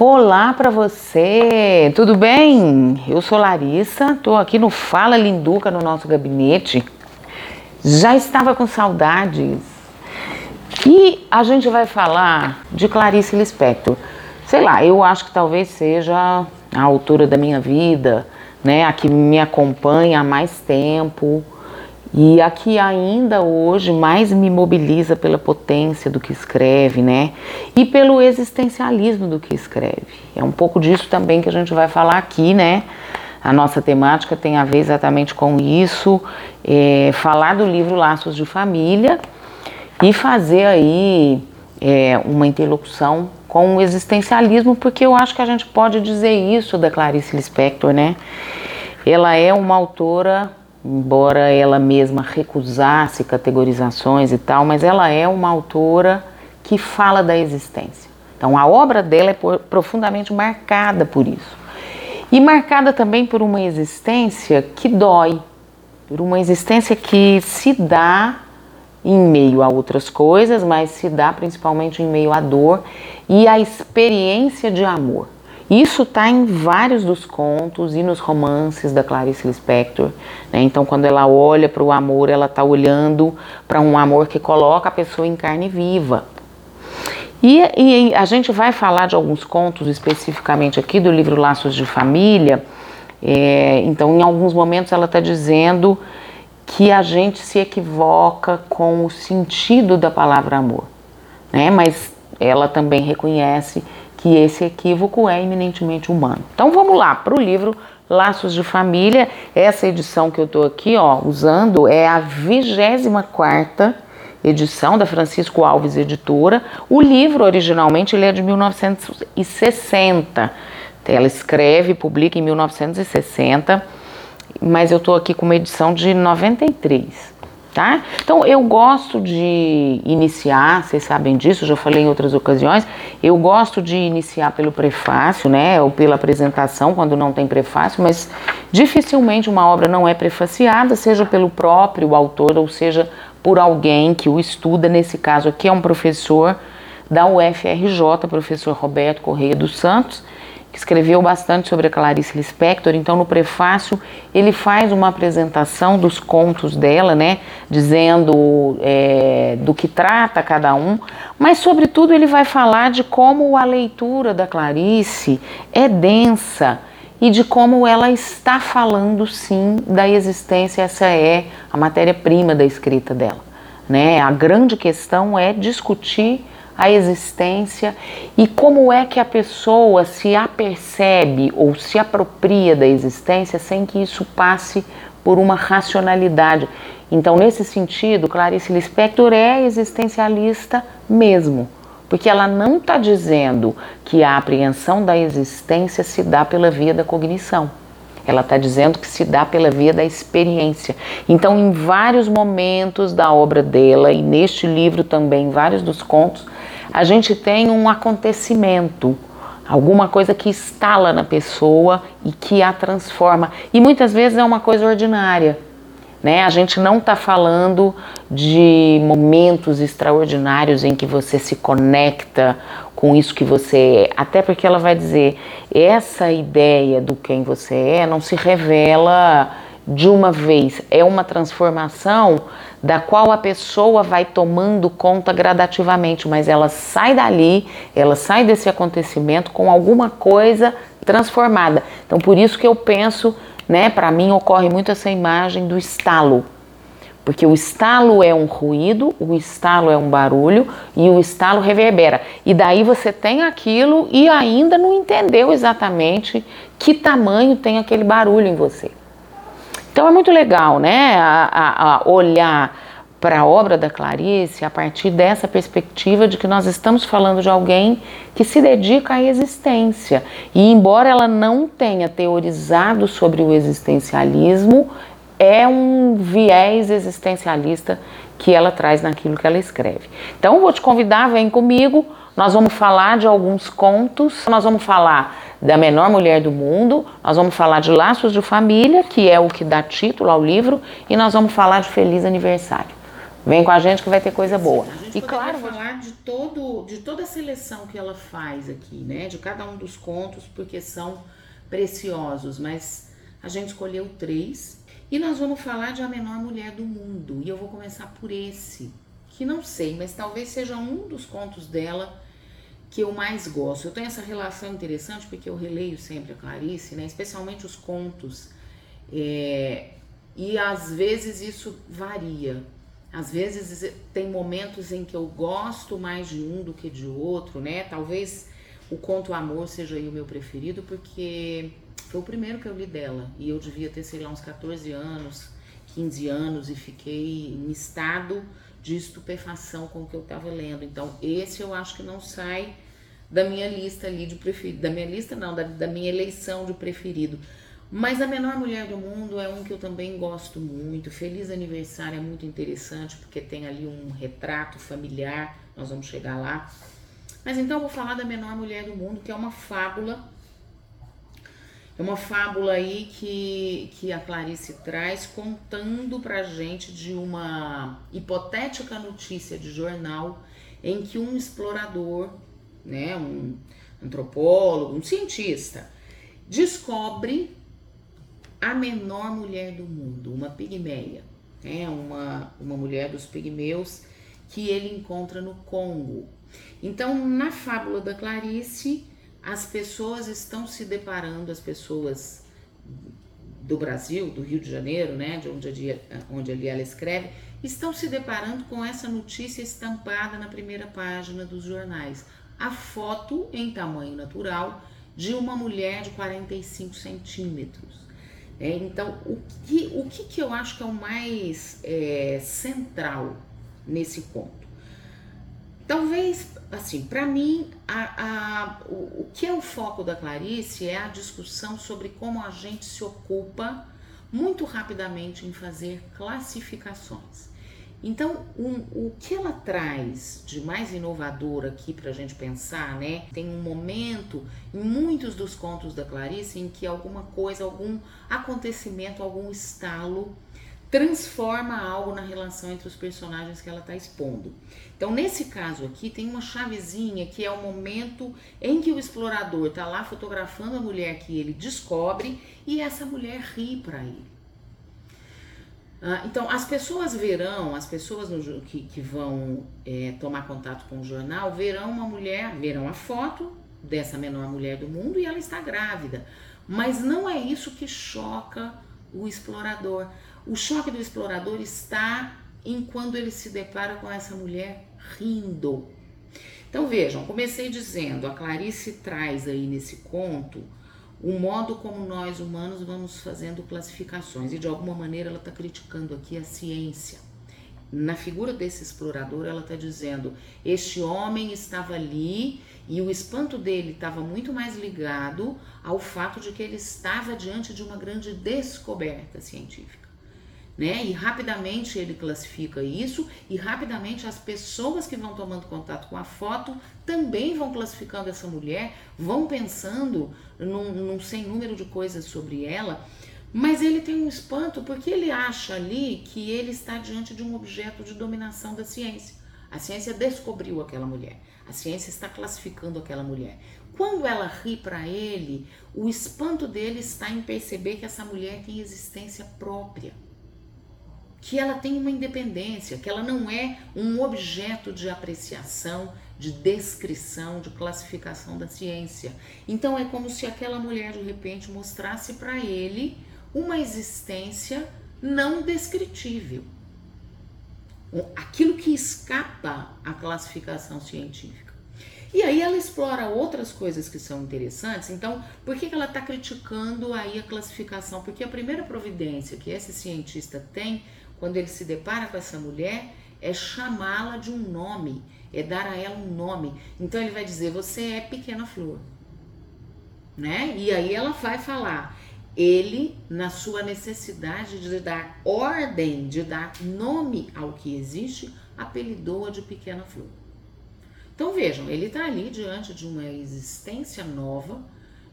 Olá para você, tudo bem? Eu sou Larissa, estou aqui no Fala Linduca no nosso gabinete. Já estava com saudades. E a gente vai falar de Clarice Lispector. Sei lá, eu acho que talvez seja a autora da minha vida, né? A que me acompanha há mais tempo e a que ainda hoje mais me mobiliza pela potência do que escreve, né? E pelo existencialismo do que escreve. É um pouco disso também que a gente vai falar aqui, né? A nossa temática tem a ver exatamente com isso, é, falar do livro Laços de Família e fazer aí é, uma interlocução com o existencialismo, porque eu acho que a gente pode dizer isso da Clarice Lispector, né? Ela é uma autora embora ela mesma recusasse categorizações e tal, mas ela é uma autora que fala da existência. Então a obra dela é profundamente marcada por isso. E marcada também por uma existência que dói, por uma existência que se dá em meio a outras coisas, mas se dá principalmente em meio à dor e à experiência de amor. Isso está em vários dos contos e nos romances da Clarice Lispector. Né? Então, quando ela olha para o amor, ela está olhando para um amor que coloca a pessoa em carne viva. E, e, a gente vai falar de alguns contos especificamente aqui do livro Laços de Família. É, então, em alguns momentos, ela está dizendo que a gente se equivoca com o sentido da palavra amor, né? mas ela também reconhece que esse equívoco é eminentemente humano. Então vamos lá para o livro Laços de Família. Essa edição que eu estou aqui ó, usando é a 24 edição da Francisco Alves Editora. O livro originalmente ele é de 1960. Ela escreve e publica em 1960, mas eu estou aqui com uma edição de 93 tá? Então eu gosto de iniciar, vocês sabem disso, já falei em outras ocasiões, eu gosto de iniciar pelo prefácio, né, ou pela apresentação, quando não tem prefácio, mas dificilmente uma obra não é prefaciada, seja pelo próprio autor ou seja por alguém que o estuda, nesse caso aqui é um professor da UFRJ, professor Roberto Correia dos Santos, escreveu bastante sobre a Clarice Lispector. Então, no prefácio, ele faz uma apresentação dos contos dela, né, dizendo é, do que trata cada um, mas, sobretudo, ele vai falar de como a leitura da Clarice é densa e de como ela está falando, sim, da existência. Essa é a matéria-prima da escrita dela. Né? A grande questão é discutir a existência e como é que a pessoa se apercebe ou se apropria da existência sem que isso passe por uma racionalidade. Então, nesse sentido, Clarice Lispector é existencialista mesmo, porque ela não está dizendo que a apreensão da existência se dá pela via da cognição. Ela está dizendo que se dá pela via da experiência. Então, em vários momentos da obra dela, e neste livro também, vários dos contos, a gente tem um acontecimento, alguma coisa que instala na pessoa e que a transforma. E muitas vezes é uma coisa ordinária. Né? A gente não está falando de momentos extraordinários em que você se conecta com isso que você é, até porque ela vai dizer essa ideia do quem você é não se revela de uma vez, é uma transformação da qual a pessoa vai tomando conta gradativamente, mas ela sai dali, ela sai desse acontecimento com alguma coisa transformada. Então, por isso que eu penso, né, para mim ocorre muito essa imagem do estalo. Porque o estalo é um ruído, o estalo é um barulho e o estalo reverbera. E daí você tem aquilo e ainda não entendeu exatamente que tamanho tem aquele barulho em você. Então é muito legal, né, a, a, olhar para a obra da Clarice a partir dessa perspectiva de que nós estamos falando de alguém que se dedica à existência. E embora ela não tenha teorizado sobre o existencialismo, é um viés existencialista que ela traz naquilo que ela escreve. Então, vou te convidar, vem comigo. Nós vamos falar de alguns contos, nós vamos falar da menor mulher do mundo, nós vamos falar de Laços de Família, que é o que dá título ao livro, e nós vamos falar de Feliz Aniversário. Vem com a gente que vai ter coisa boa. Sim, a gente e claro, falar de todo, de toda a seleção que ela faz aqui, né? De cada um dos contos, porque são preciosos, mas a gente escolheu três e nós vamos falar de a menor mulher do mundo. E eu vou começar por esse, que não sei, mas talvez seja um dos contos dela que eu mais gosto. Eu tenho essa relação interessante porque eu releio sempre a Clarice, né? Especialmente os contos. É, e às vezes isso varia. Às vezes tem momentos em que eu gosto mais de um do que de outro, né? Talvez o Conto Amor seja o meu preferido, porque foi o primeiro que eu li dela. E eu devia ter, sei lá, uns 14 anos, 15 anos, e fiquei em estado de estupefação com o que eu estava lendo. Então, esse eu acho que não sai da minha lista ali de preferido. Da minha lista, não, da, da minha eleição de preferido. Mas A Menor Mulher do Mundo é um que eu também gosto muito. Feliz Aniversário é muito interessante porque tem ali um retrato familiar, nós vamos chegar lá. Mas então eu vou falar da Menor Mulher do Mundo, que é uma fábula. É uma fábula aí que, que a Clarice traz contando pra gente de uma hipotética notícia de jornal em que um explorador, né, um antropólogo, um cientista, descobre a menor mulher do mundo, uma pigmeia, né? uma, uma mulher dos pigmeus que ele encontra no Congo. Então, na fábula da Clarice, as pessoas estão se deparando, as pessoas do Brasil, do Rio de Janeiro, né, de onde ali, onde ali ela escreve, estão se deparando com essa notícia estampada na primeira página dos jornais. A foto em tamanho natural de uma mulher de 45 centímetros. É, então, o que, o que, que eu acho que é o mais é, central nesse ponto? Talvez, assim, para mim, a, a, o, o que é o foco da Clarice é a discussão sobre como a gente se ocupa muito rapidamente em fazer classificações. Então, um, o que ela traz de mais inovador aqui para a gente pensar, né? Tem um momento em muitos dos contos da Clarice em que alguma coisa, algum acontecimento, algum estalo transforma algo na relação entre os personagens que ela está expondo. Então, nesse caso aqui, tem uma chavezinha que é o momento em que o explorador está lá fotografando a mulher que ele descobre e essa mulher ri para ele. Ah, então, as pessoas verão, as pessoas no, que, que vão é, tomar contato com o jornal, verão uma mulher, verão a foto dessa menor mulher do mundo e ela está grávida. Mas não é isso que choca o explorador. O choque do explorador está em quando ele se depara com essa mulher rindo. Então vejam, comecei dizendo, a Clarice traz aí nesse conto o modo como nós humanos vamos fazendo classificações e de alguma maneira ela está criticando aqui a ciência. Na figura desse explorador, ela está dizendo: este homem estava ali e o espanto dele estava muito mais ligado ao fato de que ele estava diante de uma grande descoberta científica né? E rapidamente ele classifica isso e rapidamente as pessoas que vão tomando contato com a foto também vão classificando essa mulher, vão pensando num, num sem número de coisas sobre ela. Mas ele tem um espanto porque ele acha ali que ele está diante de um objeto de dominação da ciência. A ciência descobriu aquela mulher. A ciência está classificando aquela mulher. Quando ela ri para ele, o espanto dele está em perceber que essa mulher tem existência própria que ela tem uma independência, que ela não é um objeto de apreciação, de descrição, de classificação da ciência. Então é como se aquela mulher de repente mostrasse para ele uma existência não descritível. Aquilo que escapa à classificação científica. E aí ela explora outras coisas que são interessantes. Então, por que, ela está criticando aí a classificação? Porque a primeira providência que esse cientista tem quando ele se depara com essa mulher, é chamá-la de um nome, é dar a ela um nome. Então ele vai dizer: Você é pequena flor. Né? E aí ela vai falar. Ele, na sua necessidade de dar ordem, de dar nome ao que existe, apelidou-a de pequena flor. Então vejam, ele está ali diante de uma existência nova,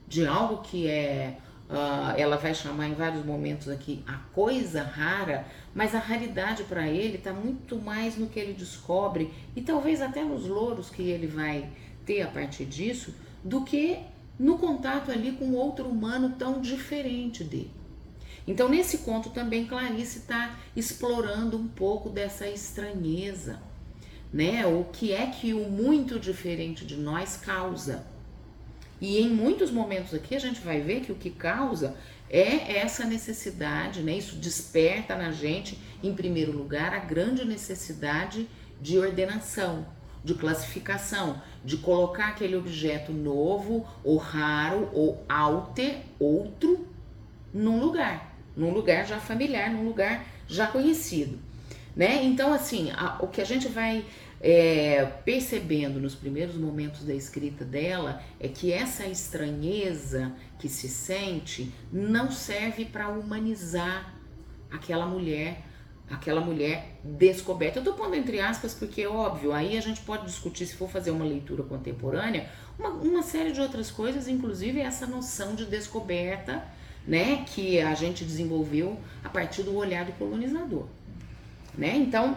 de algo que é Uh, ela vai chamar em vários momentos aqui a coisa rara, mas a raridade para ele está muito mais no que ele descobre e talvez até nos louros que ele vai ter a partir disso, do que no contato ali com outro humano tão diferente dele. Então, nesse conto também Clarice está explorando um pouco dessa estranheza, né? O que é que o muito diferente de nós causa. E em muitos momentos aqui a gente vai ver que o que causa é essa necessidade, né? Isso desperta na gente, em primeiro lugar, a grande necessidade de ordenação, de classificação, de colocar aquele objeto novo ou raro ou alter, outro, num lugar, num lugar já familiar, num lugar já conhecido, né? Então, assim, a, o que a gente vai é, percebendo nos primeiros momentos da escrita dela é que essa estranheza que se sente não serve para humanizar aquela mulher aquela mulher descoberta. Eu estou pondo entre aspas porque é óbvio, aí a gente pode discutir, se for fazer uma leitura contemporânea, uma, uma série de outras coisas, inclusive essa noção de descoberta, né, que a gente desenvolveu a partir do olhar do colonizador, né? Então,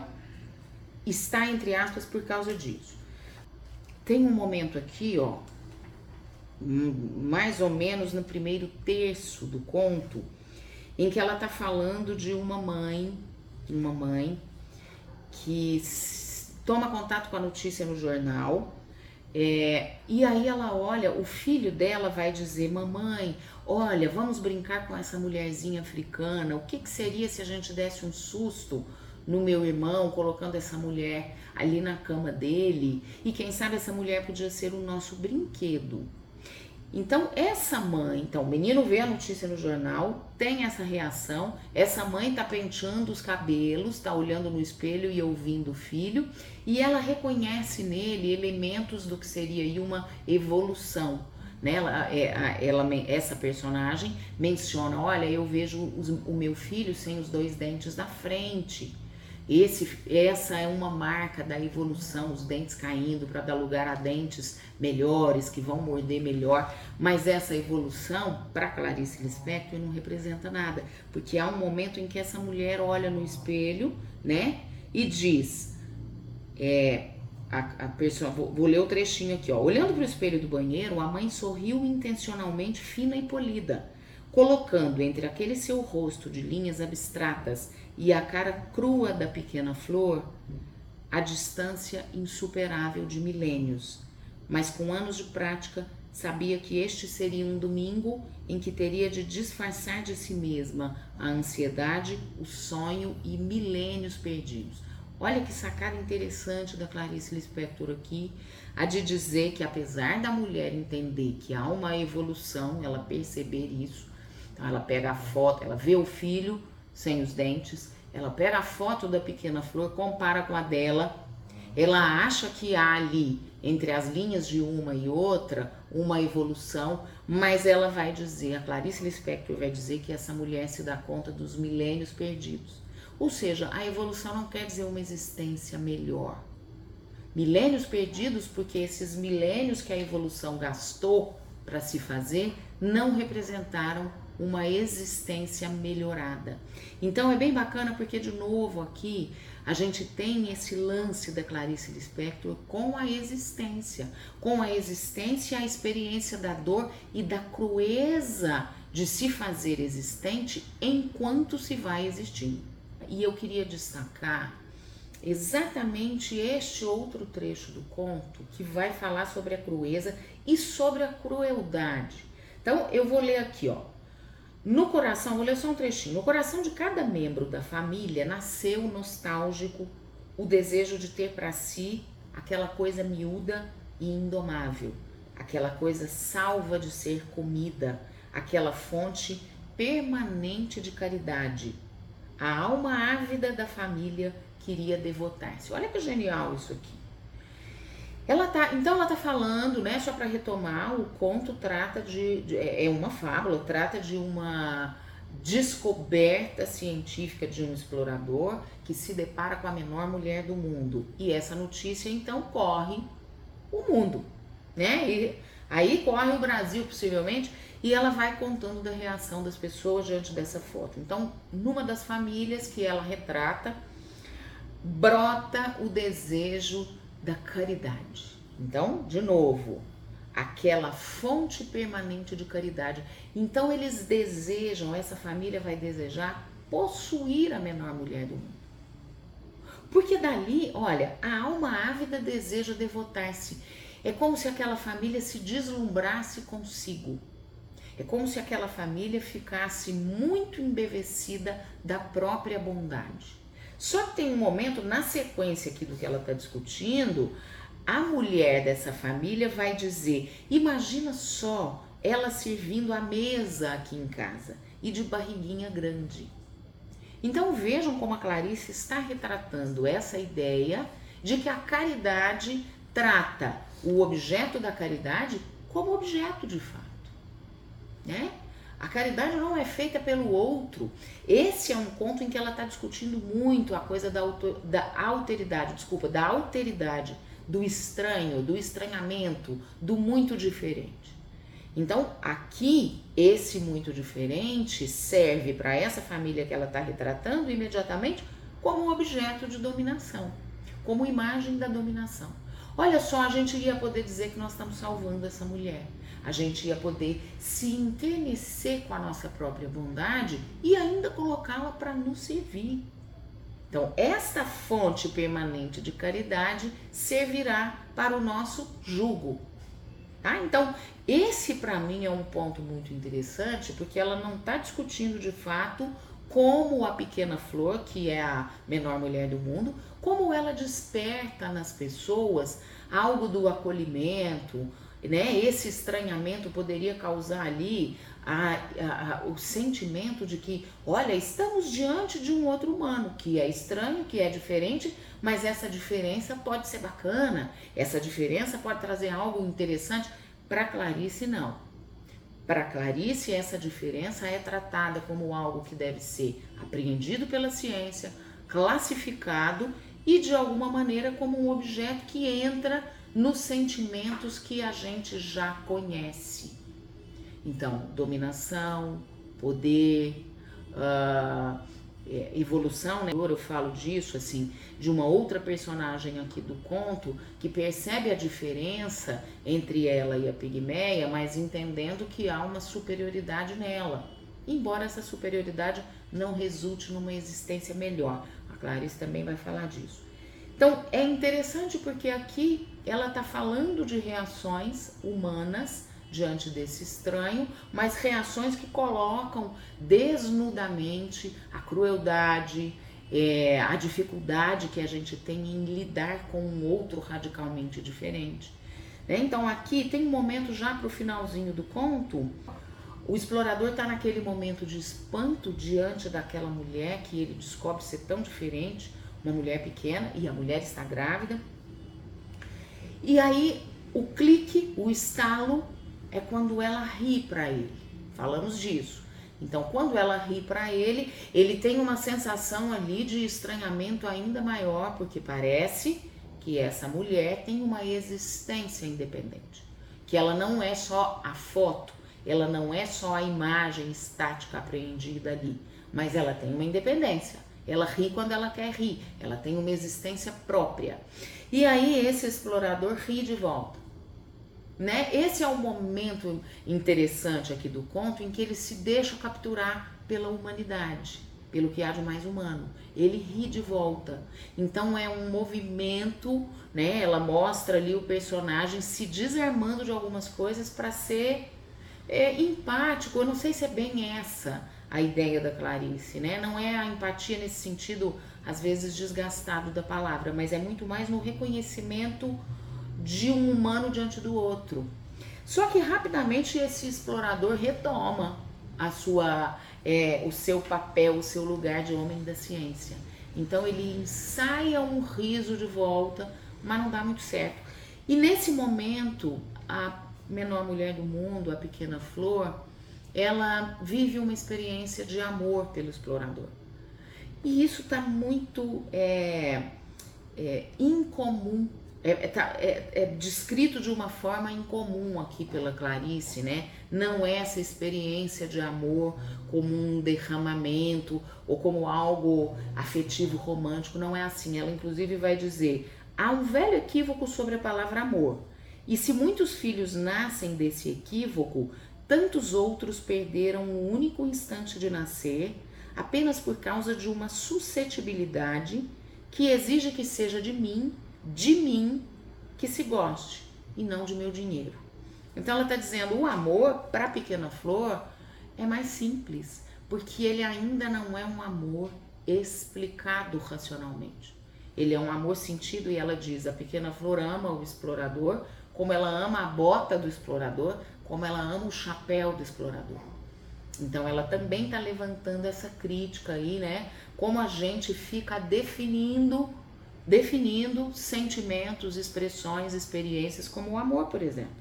está entre aspas por causa disso. Tem um momento aqui, ó, mais ou menos no primeiro terço do conto, em que ela está falando de uma mãe uma mãe que toma contato com a notícia no jornal. É, e aí ela olha, o filho dela vai dizer: Mamãe, olha, vamos brincar com essa mulherzinha africana. O que, que seria se a gente desse um susto no meu irmão, colocando essa mulher ali na cama dele? E quem sabe essa mulher podia ser o nosso brinquedo. Então, essa mãe, então, o menino vê a notícia no jornal, tem essa reação, essa mãe tá penteando os cabelos, tá olhando no espelho e ouvindo o filho, e ela reconhece nele elementos do que seria aí uma evolução. Né? Ela, é, ela, essa personagem menciona: olha, eu vejo os, o meu filho sem os dois dentes da frente. Esse, essa é uma marca da evolução, os dentes caindo para dar lugar a dentes melhores, que vão morder melhor. Mas essa evolução, para Clarice Lispector, não representa nada, porque há um momento em que essa mulher olha no espelho, né, e diz, é, a, a pessoa, vou, vou, ler o trechinho aqui, ó. Olhando para o espelho do banheiro, a mãe sorriu intencionalmente fina e polida, colocando entre aquele seu rosto de linhas abstratas e a cara crua da pequena flor a distância insuperável de milênios. Mas com anos de prática, sabia que este seria um domingo em que teria de disfarçar de si mesma a ansiedade, o sonho e milênios perdidos. Olha que sacada interessante da Clarice Lispector aqui, a de dizer que apesar da mulher entender que há uma evolução, ela perceber isso, então ela pega a foto, ela vê o filho, sem os dentes. Ela pega a foto da pequena flor, compara com a dela. Ela acha que há ali, entre as linhas de uma e outra, uma evolução, mas ela vai dizer, a Clarice Lispector vai dizer que essa mulher se dá conta dos milênios perdidos. Ou seja, a evolução não quer dizer uma existência melhor. Milênios perdidos, porque esses milênios que a evolução gastou para se fazer não representaram uma existência melhorada. Então é bem bacana porque, de novo, aqui a gente tem esse lance da Clarice Lispector com a existência, com a existência, a experiência da dor e da crueza de se fazer existente enquanto se vai existindo. E eu queria destacar exatamente este outro trecho do conto que vai falar sobre a crueza e sobre a crueldade. Então eu vou ler aqui, ó. No coração, vou ler só um trechinho. No coração de cada membro da família nasceu nostálgico o desejo de ter para si aquela coisa miúda e indomável, aquela coisa salva de ser comida, aquela fonte permanente de caridade. A alma ávida da família queria devotar-se. Olha que genial isso aqui. Ela tá, então ela tá falando, né, só para retomar, o conto trata de, de, é, é uma fábula, trata de uma descoberta científica de um explorador que se depara com a menor mulher do mundo. E essa notícia então corre o mundo, né? E aí corre o Brasil possivelmente e ela vai contando da reação das pessoas diante dessa foto. Então, numa das famílias que ela retrata, brota o desejo da caridade. Então, de novo, aquela fonte permanente de caridade. Então, eles desejam, essa família vai desejar possuir a menor mulher do mundo. Porque dali, olha, a alma ávida deseja devotar-se. É como se aquela família se deslumbrasse consigo. É como se aquela família ficasse muito embevecida da própria bondade. Só que tem um momento, na sequência aqui do que ela está discutindo, a mulher dessa família vai dizer: imagina só ela servindo a mesa aqui em casa e de barriguinha grande. Então vejam como a Clarice está retratando essa ideia de que a caridade trata o objeto da caridade como objeto de fato, né? A caridade não é feita pelo outro. Esse é um ponto em que ela está discutindo muito a coisa da, autor, da alteridade, desculpa, da alteridade, do estranho, do estranhamento, do muito diferente. Então, aqui, esse muito diferente serve para essa família que ela está retratando imediatamente como objeto de dominação, como imagem da dominação. Olha só, a gente ia poder dizer que nós estamos salvando essa mulher. A gente ia poder se enternecer com a nossa própria bondade e ainda colocá-la para nos servir. Então, esta fonte permanente de caridade servirá para o nosso jugo, Tá? Então, esse para mim é um ponto muito interessante, porque ela não está discutindo de fato como a pequena flor, que é a menor mulher do mundo, como ela desperta nas pessoas algo do acolhimento, né? Esse estranhamento poderia causar ali a, a, a, o sentimento de que, olha, estamos diante de um outro humano que é estranho, que é diferente, mas essa diferença pode ser bacana, essa diferença pode trazer algo interessante. Para Clarice, não. Para Clarice, essa diferença é tratada como algo que deve ser apreendido pela ciência, classificado e de alguma maneira como um objeto que entra nos sentimentos que a gente já conhece. Então, dominação, poder, uh, evolução, né? Eu falo disso, assim, de uma outra personagem aqui do conto que percebe a diferença entre ela e a pigmeia, mas entendendo que há uma superioridade nela, embora essa superioridade não resulte numa existência melhor. A Clarice também vai falar disso. Então é interessante porque aqui ela está falando de reações humanas diante desse estranho, mas reações que colocam desnudamente a crueldade, é, a dificuldade que a gente tem em lidar com um outro radicalmente diferente. Né? Então aqui tem um momento já para o finalzinho do conto. O explorador está naquele momento de espanto diante daquela mulher que ele descobre ser tão diferente uma mulher pequena e a mulher está grávida. E aí o clique, o estalo é quando ela ri para ele. Falamos disso. Então, quando ela ri para ele, ele tem uma sensação ali de estranhamento ainda maior, porque parece que essa mulher tem uma existência independente, que ela não é só a foto, ela não é só a imagem estática apreendida ali, mas ela tem uma independência. Ela ri quando ela quer rir, ela tem uma existência própria. E aí esse explorador ri de volta. Né? Esse é o momento interessante aqui do conto em que ele se deixa capturar pela humanidade, pelo que há de mais humano. Ele ri de volta. Então é um movimento, né? Ela mostra ali o personagem se desarmando de algumas coisas para ser é, empático. Eu não sei se é bem essa a ideia da Clarice, né? Não é a empatia nesse sentido, às vezes desgastado da palavra, mas é muito mais no reconhecimento de um humano diante do outro. Só que rapidamente esse explorador retoma a sua, é, o seu papel, o seu lugar de homem da ciência. Então ele ensaia um riso de volta, mas não dá muito certo. E nesse momento, a menor mulher do mundo, a pequena flor, ela vive uma experiência de amor pelo explorador. E isso está muito é, é, incomum é, é, tá, é, é, descrito de uma forma incomum aqui pela Clarice, né? Não é essa experiência de amor como um derramamento ou como algo afetivo romântico, não é assim. Ela inclusive vai dizer: há um velho equívoco sobre a palavra amor. E se muitos filhos nascem desse equívoco, tantos outros perderam o único instante de nascer apenas por causa de uma suscetibilidade que exige que seja de mim de mim que se goste e não de meu dinheiro. Então ela está dizendo: o amor para a pequena flor é mais simples, porque ele ainda não é um amor explicado racionalmente. Ele é um amor sentido e ela diz: a pequena flor ama o explorador, como ela ama a bota do explorador, como ela ama o chapéu do explorador. Então ela também está levantando essa crítica aí, né? Como a gente fica definindo definindo sentimentos, expressões, experiências, como o amor, por exemplo.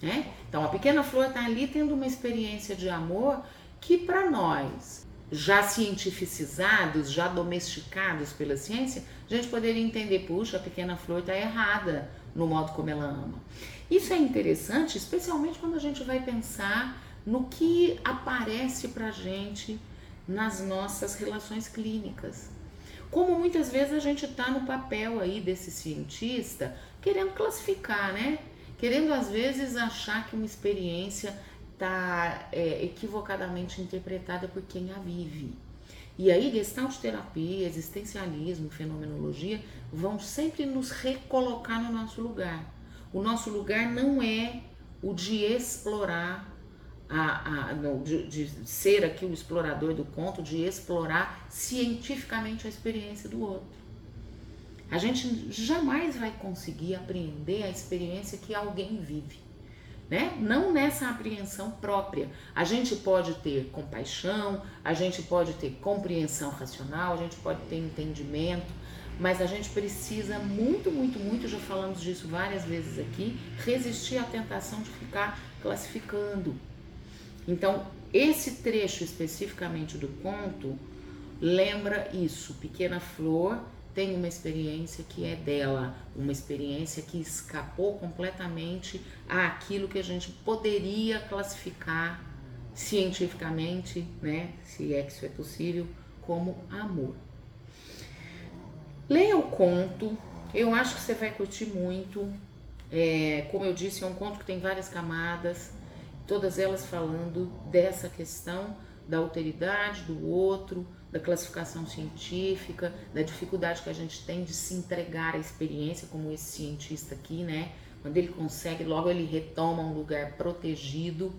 Né? Então, a pequena flor está ali tendo uma experiência de amor que, para nós, já cientificizados, já domesticados pela ciência, a gente poderia entender: puxa, a pequena flor está errada no modo como ela ama. Isso é interessante, especialmente quando a gente vai pensar no que aparece para gente nas nossas relações clínicas. Como muitas vezes a gente está no papel aí desse cientista querendo classificar, né? Querendo às vezes achar que uma experiência está é, equivocadamente interpretada por quem a vive. E aí, gestalt terapia, existencialismo, fenomenologia vão sempre nos recolocar no nosso lugar. O nosso lugar não é o de explorar a, a, no, de, de, ser aqui o explorador do conto, de explorar cientificamente a experiência do outro. A gente jamais vai conseguir apreender a experiência que alguém vive, né? Não nessa apreensão própria. A gente pode ter compaixão, a gente pode ter compreensão racional, a gente pode ter entendimento, mas a gente precisa muito, muito, muito, já falamos disso várias vezes aqui, resistir à tentação de ficar classificando então, esse trecho especificamente do conto lembra isso. Pequena Flor tem uma experiência que é dela, uma experiência que escapou completamente àquilo que a gente poderia classificar cientificamente, né, se é que isso é possível, como amor. Leia o conto, eu acho que você vai curtir muito. É, como eu disse, é um conto que tem várias camadas todas elas falando dessa questão da alteridade do outro, da classificação científica, da dificuldade que a gente tem de se entregar à experiência, como esse cientista aqui, né? Quando ele consegue, logo ele retoma um lugar protegido.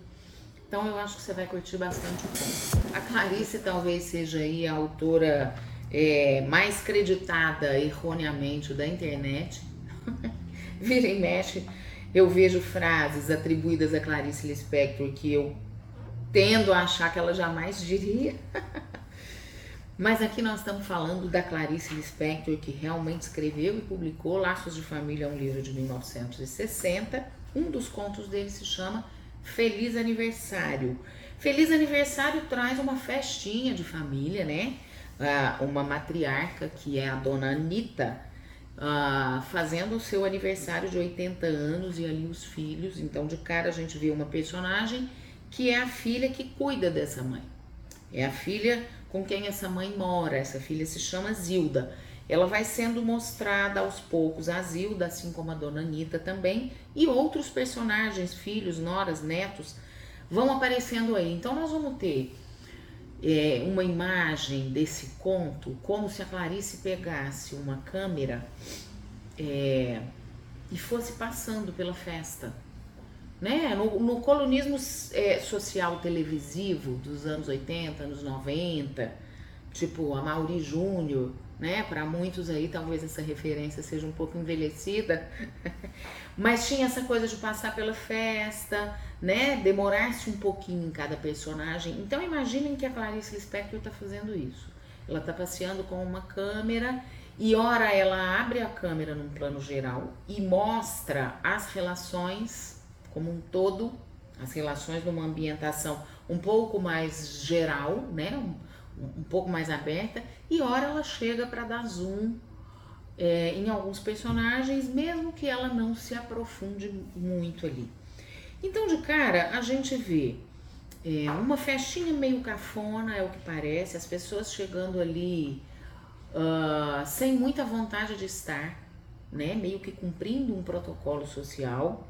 Então eu acho que você vai curtir bastante o. A Clarice talvez seja aí a autora é, mais creditada erroneamente da internet. Vira e mexe eu vejo frases atribuídas a Clarice Lispector que eu tendo a achar que ela jamais diria. Mas aqui nós estamos falando da Clarice Lispector, que realmente escreveu e publicou Laços de Família, um livro de 1960. Um dos contos dele se chama Feliz Aniversário. Feliz Aniversário traz uma festinha de família, né? Ah, uma matriarca, que é a dona Anitta, ah, fazendo o seu aniversário de 80 anos e ali os filhos. Então, de cara, a gente vê uma personagem que é a filha que cuida dessa mãe. É a filha com quem essa mãe mora. Essa filha se chama Zilda. Ela vai sendo mostrada aos poucos, a Zilda, assim como a dona Anitta também, e outros personagens, filhos, noras, netos, vão aparecendo aí. Então, nós vamos ter é, uma imagem desse conto, como se a Clarice pegasse uma câmera é, e fosse passando pela festa. Né? No, no colonismo é, social televisivo dos anos 80, anos 90, tipo a Mauri Júnior, né? Para muitos aí talvez essa referência seja um pouco envelhecida, mas tinha essa coisa de passar pela festa, né? Demorar-se um pouquinho em cada personagem. Então imaginem que a Clarice Lispector está fazendo isso. Ela está passeando com uma câmera e ora ela abre a câmera num plano geral e mostra as relações como um todo, as relações numa ambientação um pouco mais geral, né? Um, um pouco mais aberta, e ora ela chega para dar zoom é, em alguns personagens, mesmo que ela não se aprofunde muito ali. Então, de cara, a gente vê é, uma festinha meio cafona, é o que parece, as pessoas chegando ali uh, sem muita vontade de estar, né? Meio que cumprindo um protocolo social.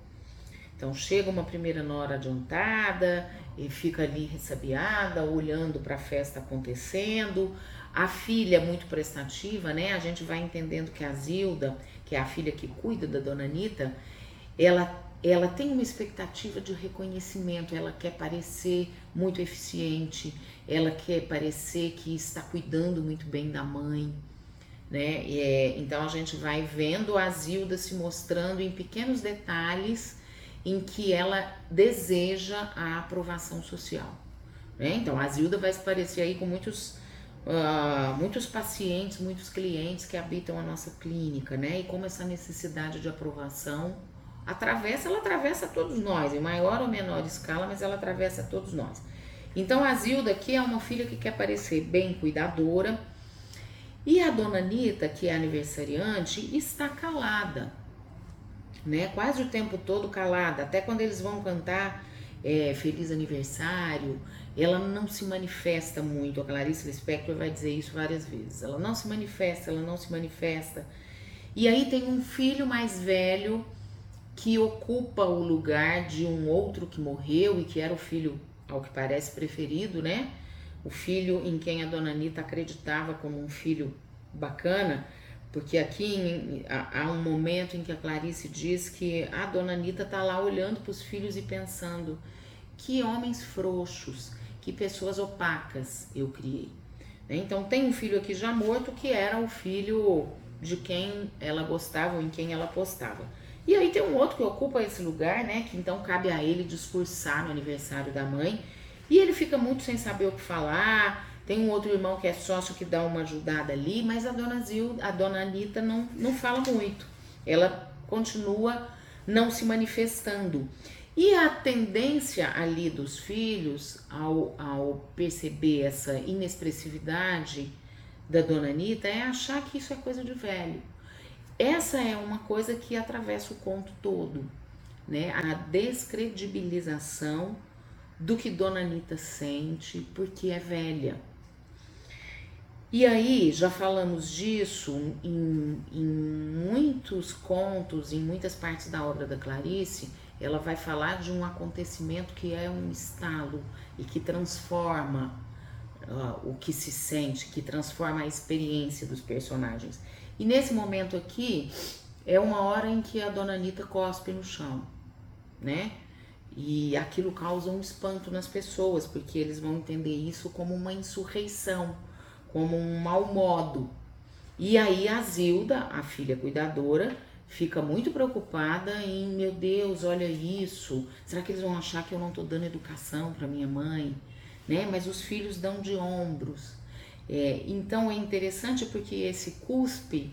Então chega uma primeira nora adiantada e fica ali ressabiada, olhando para a festa acontecendo. A filha muito prestativa, né? A gente vai entendendo que a Zilda, que é a filha que cuida da dona Anitta, ela ela tem uma expectativa de reconhecimento, ela quer parecer muito eficiente, ela quer parecer que está cuidando muito bem da mãe, né? É, então a gente vai vendo a Zilda se mostrando em pequenos detalhes em que ela deseja a aprovação social. Né? Então a Zilda vai se parecer aí com muitos Uh, muitos pacientes, muitos clientes que habitam a nossa clínica, né? E como essa necessidade de aprovação atravessa, ela atravessa todos nós, em maior ou menor escala, mas ela atravessa todos nós. Então a Zilda aqui é uma filha que quer parecer bem cuidadora. E a dona Anitta, que é aniversariante, está calada, né? Quase o tempo todo calada. Até quando eles vão cantar é, Feliz Aniversário, ela não se manifesta muito. A Clarice Lispector vai dizer isso várias vezes. Ela não se manifesta, ela não se manifesta. E aí tem um filho mais velho que ocupa o lugar de um outro que morreu e que era o filho, ao que parece, preferido, né? O filho em quem a dona Anitta acreditava como um filho bacana, porque aqui há, um momento em que a Clarice diz que a dona Anitta tá lá olhando para os filhos e pensando: que homens frouxos, que pessoas opacas eu criei. Né? Então tem um filho aqui já morto que era o filho de quem ela gostava ou em quem ela apostava. E aí tem um outro que ocupa esse lugar, né? Que então cabe a ele discursar no aniversário da mãe. E ele fica muito sem saber o que falar. Tem um outro irmão que é sócio que dá uma ajudada ali, mas a dona Zil, a dona Anitta não, não fala muito. Ela continua não se manifestando. E a tendência ali dos filhos, ao, ao perceber essa inexpressividade da dona Anitta, é achar que isso é coisa de velho. Essa é uma coisa que atravessa o conto todo, né? A descredibilização do que Dona Anitta sente porque é velha. E aí, já falamos disso em, em muitos contos, em muitas partes da obra da Clarice, ela vai falar de um acontecimento que é um estalo e que transforma uh, o que se sente, que transforma a experiência dos personagens. E nesse momento aqui, é uma hora em que a dona Anitta cospe no chão, né? E aquilo causa um espanto nas pessoas, porque eles vão entender isso como uma insurreição, como um mau modo. E aí a Zilda, a filha cuidadora, fica muito preocupada em, meu Deus, olha isso. Será que eles vão achar que eu não estou dando educação para minha mãe? Né? Mas os filhos dão de ombros. É, então é interessante porque esse cuspe,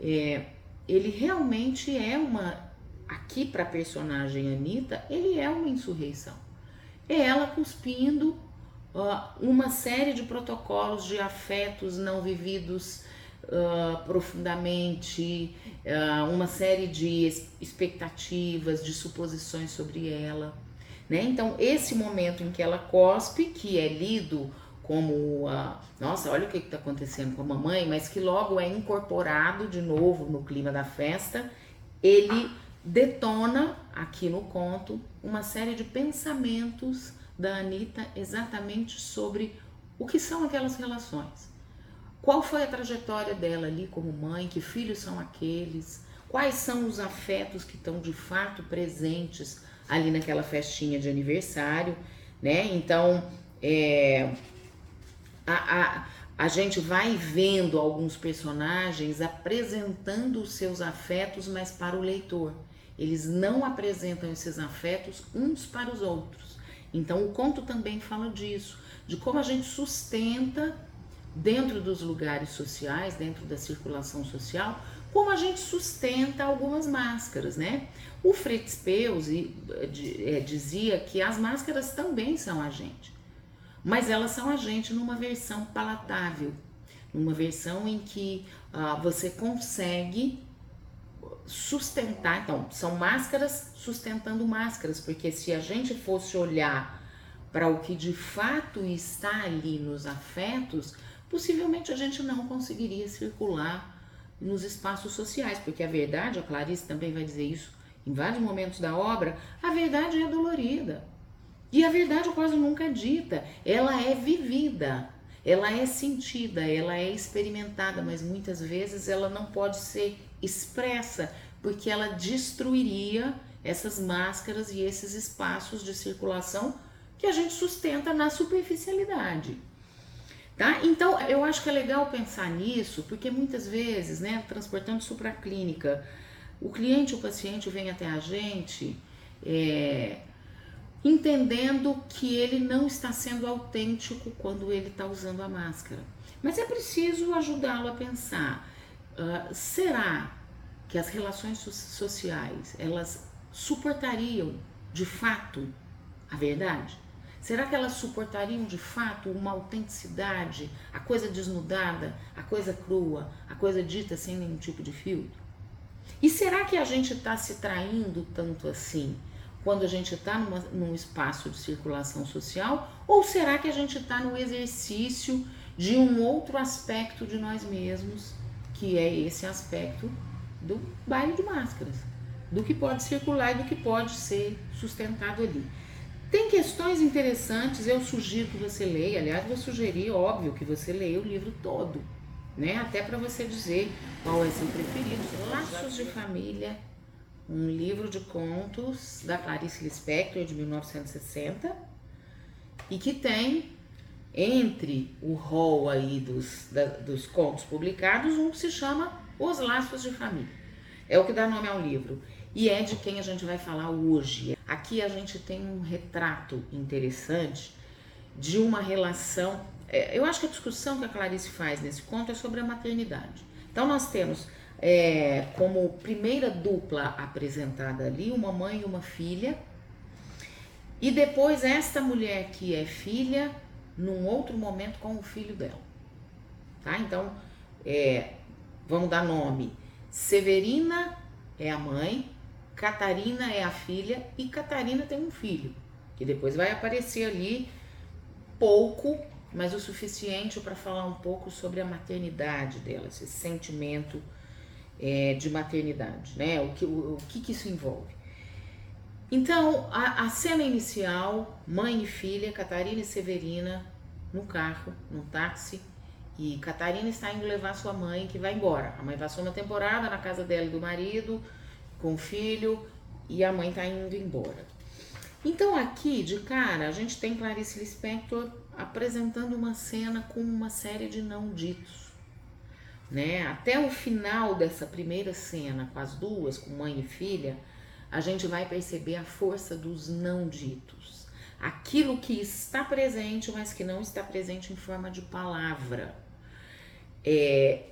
é, ele realmente é uma, aqui para a personagem Anitta, ele é uma insurreição. É ela cuspindo uma série de protocolos de afetos não vividos uh, profundamente, uh, uma série de expectativas, de suposições sobre ela. Né? Então, esse momento em que ela cospe, que é lido como a nossa, olha o que está acontecendo com a mamãe, mas que logo é incorporado de novo no clima da festa, ele detona aqui no conto uma série de pensamentos da Anitta exatamente sobre o que são aquelas relações. Qual foi a trajetória dela ali como mãe? Que filhos são aqueles? Quais são os afetos que estão de fato presentes ali naquela festinha de aniversário, né? Então, é, a, a, a gente vai vendo alguns personagens apresentando os seus afetos, mas para o leitor. Eles não apresentam esses afetos uns para os outros. Então o conto também fala disso, de como a gente sustenta dentro dos lugares sociais, dentro da circulação social, como a gente sustenta algumas máscaras, né? O Fritz Peus eh, dizia que as máscaras também são a gente mas elas são a gente numa versão palatável, numa versão em que uh, você consegue sustentar. Então, são máscaras sustentando máscaras, porque se a gente fosse olhar para o que de fato está ali nos afetos, possivelmente a gente não conseguiria circular nos espaços sociais, porque a verdade, a Clarice também vai dizer isso em vários momentos da obra, a verdade é dolorida. E a verdade quase nunca é dita, ela é vivida, ela é sentida, ela é experimentada, mas muitas vezes ela não pode ser expressa, porque ela destruiria essas máscaras e esses espaços de circulação que a gente sustenta na superficialidade. Tá? Então, eu acho que é legal pensar nisso, porque muitas vezes, né, transportando isso para a clínica, o cliente, o paciente vem até a gente é, entendendo que ele não está sendo autêntico quando ele está usando a máscara. Mas é preciso ajudá-lo a pensar: uh, será que as relações sociais elas suportariam de fato a verdade? Será que elas suportariam de fato uma autenticidade, a coisa desnudada, a coisa crua, a coisa dita sem nenhum tipo de filtro? E será que a gente está se traindo tanto assim quando a gente está num espaço de circulação social? Ou será que a gente está no exercício de um outro aspecto de nós mesmos, que é esse aspecto do baile de máscaras, do que pode circular e do que pode ser sustentado ali? Tem questões interessantes, eu sugiro que você leia, aliás, vou sugerir, óbvio, que você leia o livro todo, né? Até para você dizer qual é seu preferido. Laços de Família, um livro de contos da Clarice Lispector, de 1960, e que tem entre o rol aí dos, da, dos contos publicados, um que se chama Os Laços de Família. É o que dá nome ao livro e é de quem a gente vai falar hoje. Aqui a gente tem um retrato interessante de uma relação. É, eu acho que a discussão que a Clarice faz nesse conto é sobre a maternidade. Então nós temos é, como primeira dupla apresentada ali uma mãe e uma filha, e depois esta mulher que é filha num outro momento com o filho dela. Tá? Então, é, vamos dar nome. Severina é a mãe, Catarina é a filha e Catarina tem um filho, que depois vai aparecer ali pouco, mas o suficiente para falar um pouco sobre a maternidade dela, esse sentimento é, de maternidade, né? O que, o, o que, que isso envolve? Então, a, a, cena inicial, mãe e filha, Catarina e Severina, no carro, no táxi, e Catarina está indo levar sua mãe, que vai embora. A mãe passou uma temporada na casa dela e do marido, com o filho e a mãe tá indo embora. Então aqui, de cara, a gente tem Clarice Lispector apresentando uma cena com uma série de não ditos. Né? Até o final dessa primeira cena, com as duas, com mãe e filha, a gente vai perceber a força dos não ditos. Aquilo que está presente, mas que não está presente em forma de palavra. É,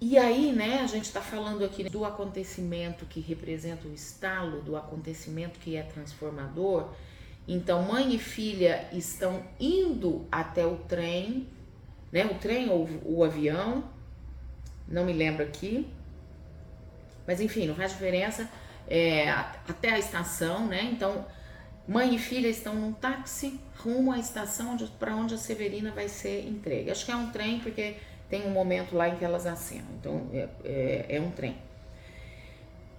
e aí, né, a gente está falando aqui do acontecimento que representa o estalo, do acontecimento que é transformador. Então, mãe e filha estão indo até o trem, né, o trem ou o avião, não me lembro aqui, mas enfim, não faz diferença, é, até a estação, né? Então, mãe e filha estão num táxi rumo à estação para onde a Severina vai ser entregue. Acho que é um trem porque tem um momento lá em que elas acenam. Então é, é, é um trem.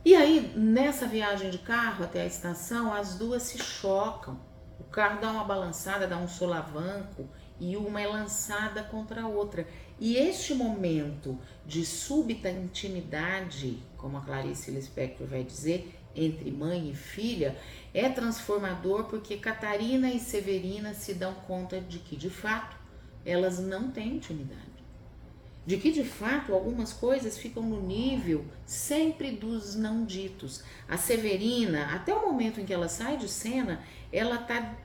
E aí, nessa viagem de carro até a estação, as duas se chocam. O carro dá uma balançada, dá um solavanco e uma é lançada contra a outra. E este momento de súbita intimidade, como a Clarice Lispector vai dizer, entre mãe e filha, é transformador porque Catarina e Severina se dão conta de que, de fato, elas não têm intimidade de que de fato algumas coisas ficam no nível sempre dos não ditos. A Severina, até o momento em que ela sai de cena, ela está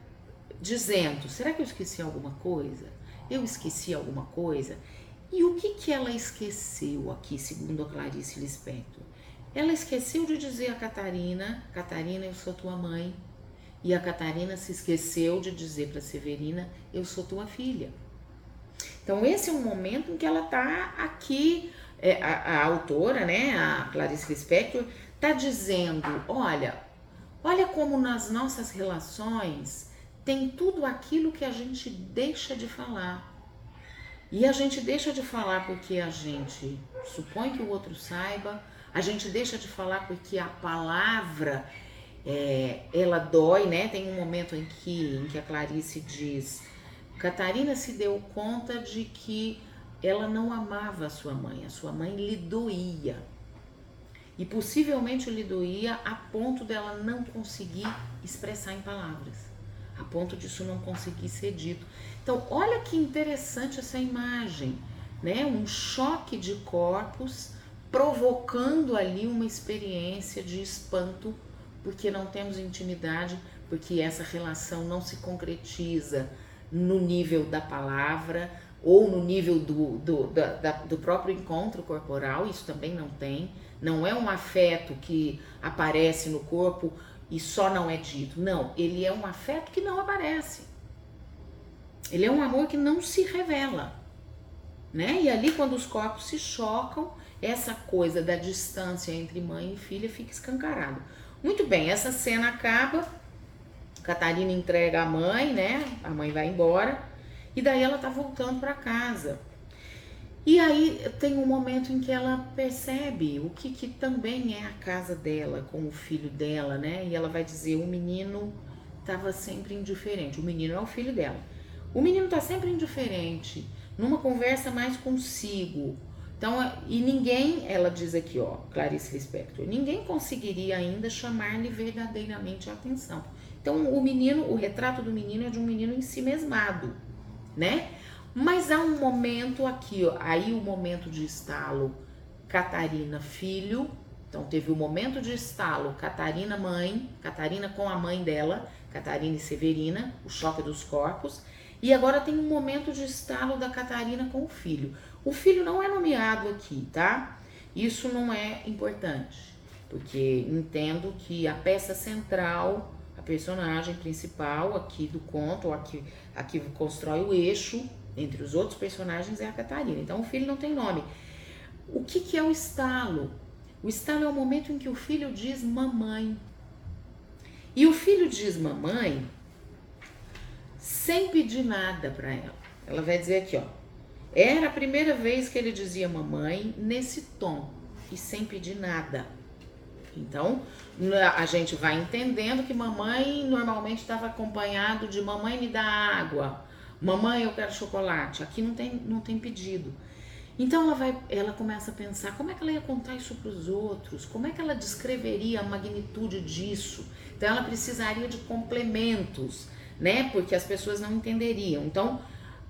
dizendo: será que eu esqueci alguma coisa? Eu esqueci alguma coisa? E o que, que ela esqueceu aqui, segundo a Clarice Lispector? Ela esqueceu de dizer a Catarina: Catarina, eu sou tua mãe. E a Catarina se esqueceu de dizer para Severina: Eu sou tua filha. Então, esse é um momento em que ela está aqui, é, a, a, autora, né, a Clarice Lispector, está dizendo: olha, olha como nas nossas relações tem tudo aquilo que a gente deixa de falar. E a gente deixa de falar porque a gente supõe que o outro saiba, a gente deixa de falar porque a palavra é, ela dói, né? Tem um momento em que, em que a Clarice diz: Catarina se deu conta de que ela não amava a sua mãe, a sua mãe lhe doía. E possivelmente lhe doía a ponto dela não conseguir expressar em palavras, a ponto disso não conseguir ser dito. Então, olha que interessante essa imagem, né? Um choque de corpos provocando ali uma experiência de espanto porque não temos intimidade, porque essa relação não se concretiza no nível da palavra ou no nível do, do, da, do próprio encontro corporal, isso também não tem. Não é um afeto que aparece no corpo e só não é dito. Não, ele é um afeto que não aparece. Ele é um amor que não se revela. Né? E ali, quando os corpos se chocam, essa coisa da distância entre mãe e filha fica escancarado. Muito bem, essa cena acaba. Catarina entrega a mãe, né? A mãe vai embora. E daí ela tá voltando para casa. E aí tem um momento em que ela percebe o que, que também é a casa dela, com o filho dela, né? E ela vai dizer: o menino estava sempre indiferente. O menino é o filho dela. O menino tá sempre indiferente, numa conversa mais consigo, então, e ninguém, ela diz aqui, ó, Clarice Lispector, ninguém conseguiria ainda chamar-lhe verdadeiramente a atenção. Então, o menino, o retrato do menino é de um menino em si mesmado, né? Mas há um momento aqui, ó, aí o momento de estalo, Catarina filho, então teve o momento de estalo, Catarina mãe, Catarina com a mãe dela, Catarina e Severina, o choque dos corpos, e agora tem um momento de estalo da Catarina com o filho. O filho não é nomeado aqui, tá? Isso não é importante, porque entendo que a peça central, a personagem principal aqui do conto, aqui, aqui constrói o eixo entre os outros personagens é a Catarina. Então o filho não tem nome. O que, que é o estalo? O estalo é o momento em que o filho diz mamãe. E o filho diz mamãe sem pedir nada para ela. Ela vai dizer aqui, ó. Era a primeira vez que ele dizia mamãe nesse tom e sem pedir nada. Então, a gente vai entendendo que mamãe normalmente estava acompanhado de mamãe me dá água, mamãe eu quero chocolate. Aqui não tem, não tem pedido. Então ela vai, ela começa a pensar como é que ela ia contar isso para os outros, como é que ela descreveria a magnitude disso. Então ela precisaria de complementos, né? Porque as pessoas não entenderiam. Então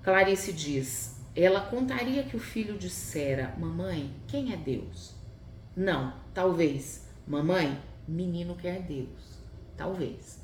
Clarice diz: ela contaria que o filho dissera: Mamãe, quem é Deus? Não, talvez. Mamãe, menino quer Deus. Talvez.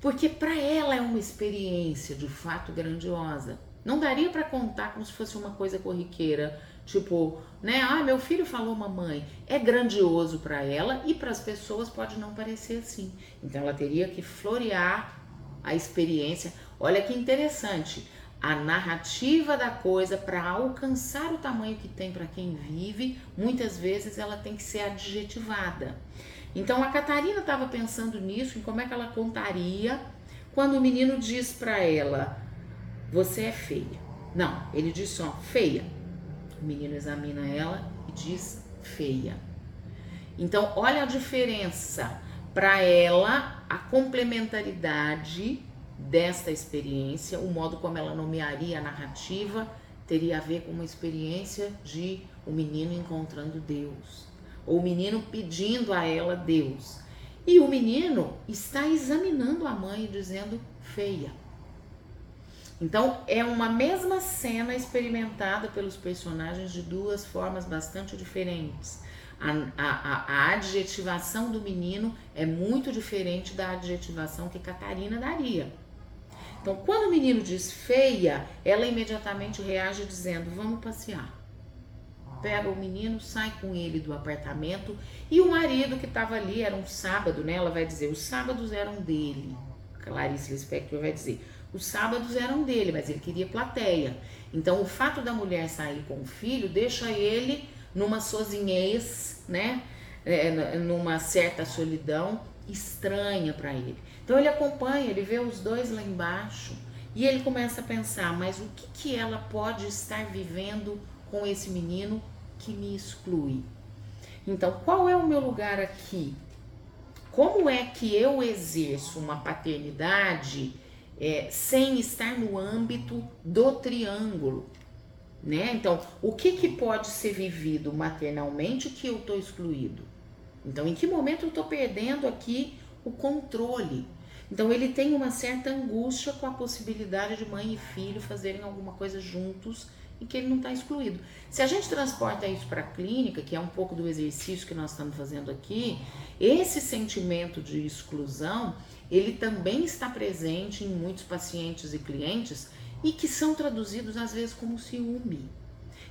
Porque para ela é uma experiência de fato grandiosa. Não daria para contar como se fosse uma coisa corriqueira, tipo, né? Ah, meu filho falou mamãe. É grandioso para ela e para as pessoas pode não parecer assim. Então ela teria que florear a experiência. Olha que interessante a narrativa da coisa para alcançar o tamanho que tem para quem vive, muitas vezes ela tem que ser adjetivada. Então a Catarina estava pensando nisso, em como é que ela contaria quando o menino diz para ela: Você é feia. Não, ele diz só feia. O menino examina ela e diz feia. Então, olha a diferença. Para ela, a complementaridade desta experiência, o modo como ela nomearia a narrativa teria a ver com uma experiência de o um menino encontrando Deus, ou o menino pedindo a ela Deus. E o menino está examinando a mãe dizendo feia. Então é uma mesma cena experimentada pelos personagens de duas formas bastante diferentes. A, a, a, adjetivação do menino é muito diferente da adjetivação que Catarina daria. Então, quando o menino diz feia, ela imediatamente reage dizendo: Vamos passear. Pega o menino, sai com ele do apartamento e o marido que estava ali era um sábado, né? Ela vai dizer: os sábados eram dele. Clarice Lispector vai dizer: os sábados eram dele, mas ele queria plateia. Então, o fato da mulher sair com o filho deixa ele numa sozinhez, né? É, numa certa solidão estranha para ele. Então, ele acompanha, ele vê os dois lá embaixo e ele começa a pensar: mas o que, que ela pode estar vivendo com esse menino que me exclui? Então, qual é o meu lugar aqui? Como é que eu exerço uma paternidade é, sem estar no âmbito do triângulo? Né? Então, o que, que pode ser vivido maternalmente que eu estou excluído? Então, em que momento eu estou perdendo aqui o controle? Então, ele tem uma certa angústia com a possibilidade de mãe e filho fazerem alguma coisa juntos e que ele não está excluído. Se a gente transporta isso para a clínica, que é um pouco do exercício que nós estamos fazendo aqui, esse sentimento de exclusão, ele também está presente em muitos pacientes e clientes e que são traduzidos às vezes como ciúme.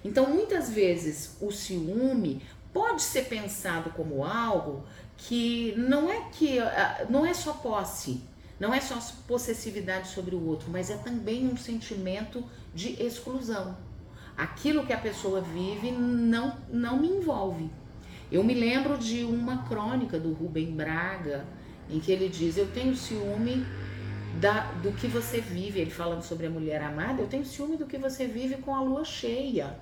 Então, muitas vezes o ciúme pode ser pensado como algo que não é que ah, não é só posse, não é só possessividade sobre o outro, mas é também um sentimento de exclusão aquilo que a pessoa vive não, não me envolve. Eu me lembro de uma crônica do Rubem Braga, em que ele diz: Eu tenho ciúme da, do que você vive. Ele falando sobre a mulher amada, eu tenho ciúme do que você vive com a lua cheia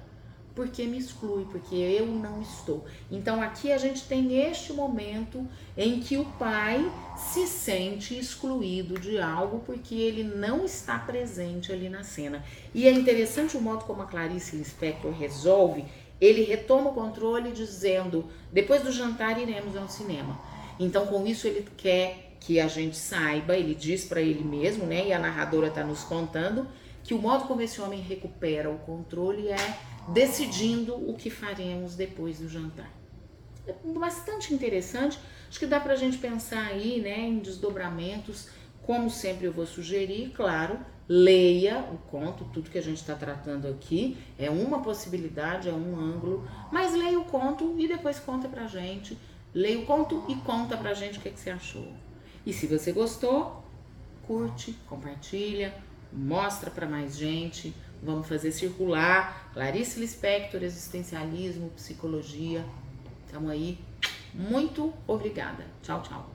porque me exclui, porque eu não estou. Então aqui a gente tem este momento em que o pai se sente excluído de algo porque ele não está presente ali na cena. E é interessante o modo como a Clarice Lispector resolve. Ele retoma o controle dizendo: depois do jantar iremos ao cinema. Então com isso ele quer que a gente saiba, ele diz para ele mesmo, né? E a narradora está nos contando que o modo como esse homem recupera o controle é decidindo o que faremos depois do jantar. É bastante interessante, acho que dá para a gente pensar aí né, em desdobramentos. Como sempre, eu vou sugerir, claro, leia o conto, tudo que a gente está tratando aqui é uma possibilidade, é um ângulo, mas leia o conto e depois conta pra gente. Leia o conto e conta pra gente o que, é que você achou. E se você gostou, curte, compartilha, mostra para mais gente. Vamos fazer circular. Clarice Lispector, existencialismo, psicologia. Estamos aí. Muito obrigada. Tchau, tchau.